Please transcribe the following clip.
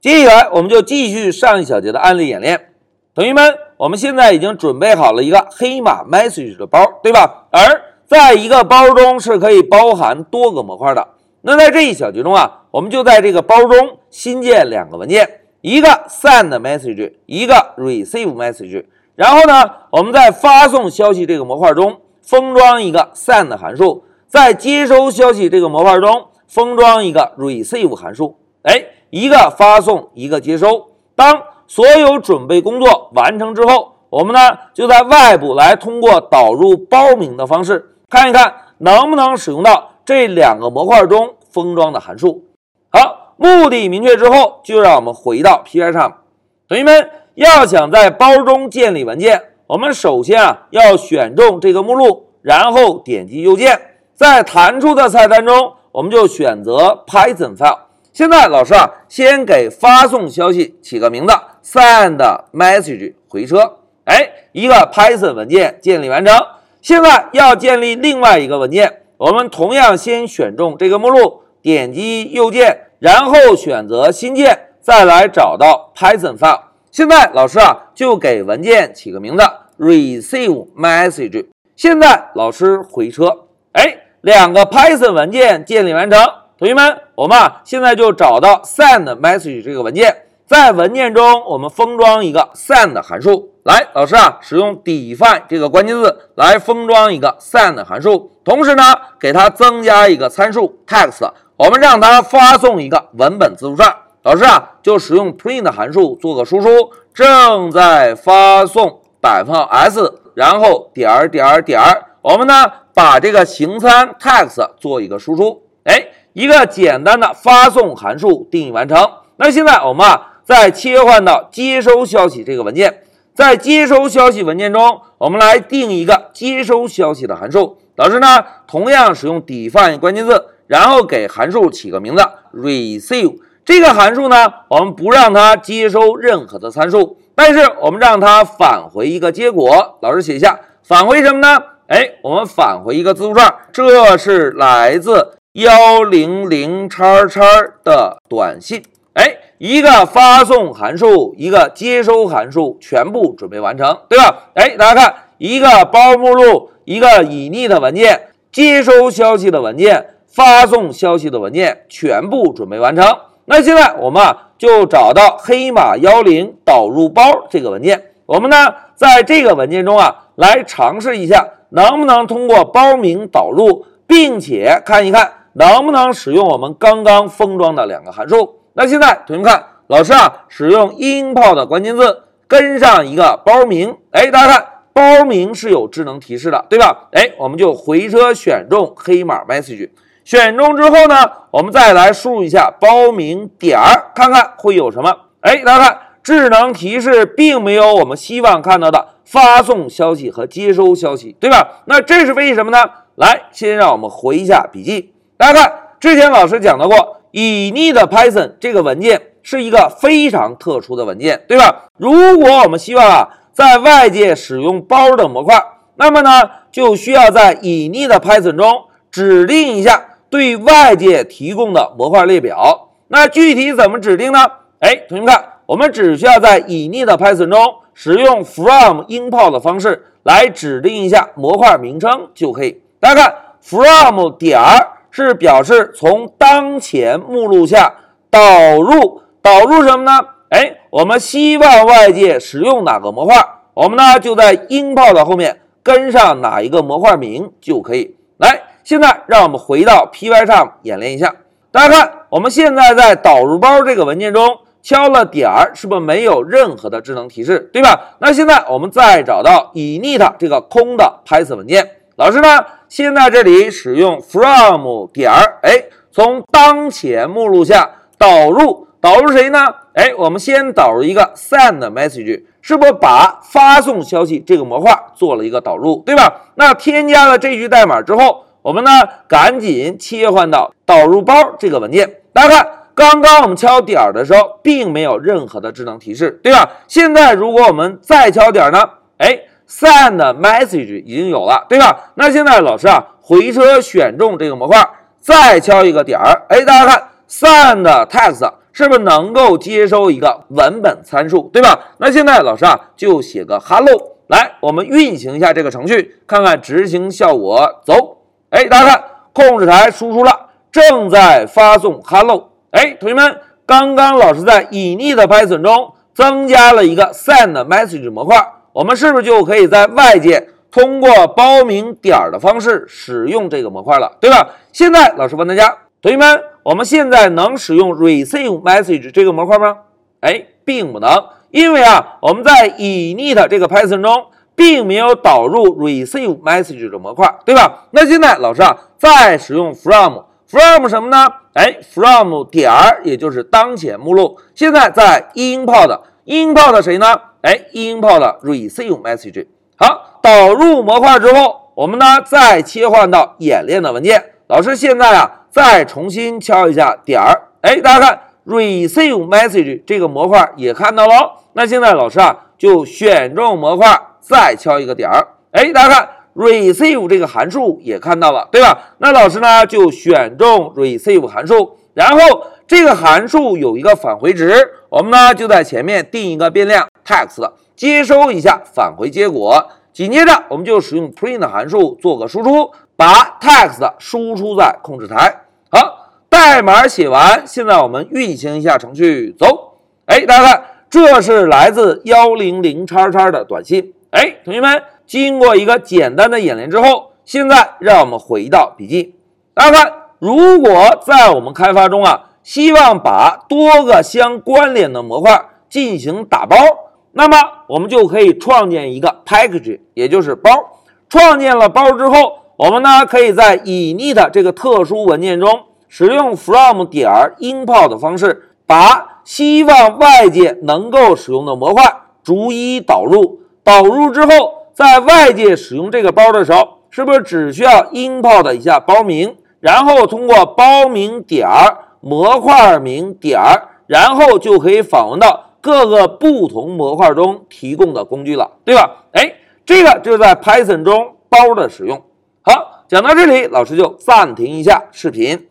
接下来我们就继续上一小节的案例演练。同学们，我们现在已经准备好了一个黑马 message 的包，对吧？而在一个包中是可以包含多个模块的。那在这一小节中啊，我们就在这个包中新建两个文件，一个 send message，一个 receive message。然后呢，我们在发送消息这个模块中封装一个 send 函数，在接收消息这个模块中封装一个 receive 函数。哎，一个发送，一个接收。当所有准备工作完成之后，我们呢就在外部来通过导入包名的方式看一看能不能使用到这两个模块中封装的函数。好，目的明确之后，就让我们回到 P.Y. 上。同学们。要想在包中建立文件，我们首先啊要选中这个目录，然后点击右键，在弹出的菜单中，我们就选择 Python file。现在老师啊，先给发送消息起个名字，send message 回车。哎，一个 Python 文件建立完成。现在要建立另外一个文件，我们同样先选中这个目录，点击右键，然后选择新建，再来找到 Python file。现在老师啊，就给文件起个名字，receive message。现在老师回车，哎，两个 Python 文件建立完成。同学们，我们啊，现在就找到 send message 这个文件，在文件中我们封装一个 send 函数。来，老师啊，使用 define 这个关键字。来封装一个 send 函数，同时呢，给它增加一个参数 text，我们让它发送一个文本字符串。老师啊，就使用 print 函数做个输出，正在发送百分号 s，然后点儿点儿点儿，我们呢把这个形参 text 做一个输出，一个简单的发送函数定义完成。那现在我们啊再切换到接收消息这个文件，在接收消息文件中，我们来定一个接收消息的函数。老师呢同样使用 define 关键字，然后给函数起个名字 receive。这个函数呢，我们不让它接收任何的参数，但是我们让它返回一个结果。老师写一下，返回什么呢？哎，我们返回一个字符串，这是来自幺零零叉叉的短信。哎，一个发送函数，一个接收函数，全部准备完成，对吧？哎，大家看，一个包目录，一个已匿的文件，接收消息的文件，发送消息的文件，全部准备完成。那现在我们啊就找到黑马幺零导入包这个文件，我们呢在这个文件中啊来尝试一下能不能通过包名导入，并且看一看能不能使用我们刚刚封装的两个函数。那现在同学们看，老师啊使用 import 关键字跟上一个包名，哎，大家看包名是有智能提示的，对吧？哎，我们就回车选中黑马 message。选中之后呢，我们再来输入一下包名点儿，看看会有什么。哎，大家看，智能提示并没有我们希望看到的发送消息和接收消息，对吧？那这是为什么呢？来，先让我们回一下笔记。大家看，之前老师讲到过，已匿的 Python 这个文件是一个非常特殊的文件，对吧？如果我们希望啊，在外界使用包的模块，那么呢，就需要在已匿的 Python 中指定一下。对外界提供的模块列表，那具体怎么指定呢？哎，同学们看，我们只需要在已匿的 Python 中使用 from import 的方式来指定一下模块名称就可以。大家看，from 点是表示从当前目录下导入，导入什么呢？哎，我们希望外界使用哪个模块，我们呢就在 import 后面跟上哪一个模块名就可以。来。现在让我们回到 Py 上演练一下。大家看，我们现在在导入包这个文件中敲了点儿，是不是没有任何的智能提示，对吧？那现在我们再找到 init 这个空的 Python 文件，老师呢，先在这里使用 from 点儿，哎，从当前目录下导入，导入谁呢？哎，我们先导入一个 send message，是不是把发送消息这个模块做了一个导入，对吧？那添加了这句代码之后。我们呢，赶紧切换到导入包这个文件。大家看，刚刚我们敲点儿的时候，并没有任何的智能提示，对吧？现在如果我们再敲点儿呢？哎，send message 已经有了，对吧？那现在老师啊，回车选中这个模块，再敲一个点儿，哎，大家看，send text 是不是能够接收一个文本参数，对吧？那现在老师啊就写个 hello，来，我们运行一下这个程序，看看执行效果。走，哎，大家看，控制台输出了，正在发送 hello。哎，同学们，刚刚老师在隐匿的 Python 中增加了一个 send message 模块，我们是不是就可以在外界？通过包名点儿的方式使用这个模块了，对吧？现在老师问大家，同学们，我们现在能使用 receive message 这个模块吗？哎，并不能，因为啊，我们在 init 这个 Python 中并没有导入 receive message 的模块，对吧？那现在老师啊，再使用 from，from 什么呢？哎，from 点儿，也就是当前目录。现在在 import 谁呢？哎，import receive message。好，导入模块之后，我们呢再切换到演练的文件。老师现在啊，再重新敲一下点儿。哎，大家看，receive message 这个模块也看到了。那现在老师啊，就选中模块，再敲一个点儿。哎，大家看，receive 这个函数也看到了，对吧？那老师呢，就选中 receive 函数，然后这个函数有一个返回值，我们呢就在前面定一个变量 text。接收一下返回结果，紧接着我们就使用 print 函数做个输出，把 text 输出在控制台。好，代码写完，现在我们运行一下程序，走。哎，大家看，这是来自幺零零叉叉的短信。哎，同学们，经过一个简单的演练之后，现在让我们回到笔记。大家看，如果在我们开发中啊，希望把多个相关联的模块进行打包。那么我们就可以创建一个 package，也就是包。创建了包之后，我们呢可以在 init 这个特殊文件中使用 from 点 import 的方式，把希望外界能够使用的模块逐一导入。导入之后，在外界使用这个包的时候，是不是只需要 import 一下包名，然后通过包名点模块名点，然后就可以访问到。各个不同模块中提供的工具了，对吧？哎，这个就是在 Python 中包的使用。好，讲到这里，老师就暂停一下视频。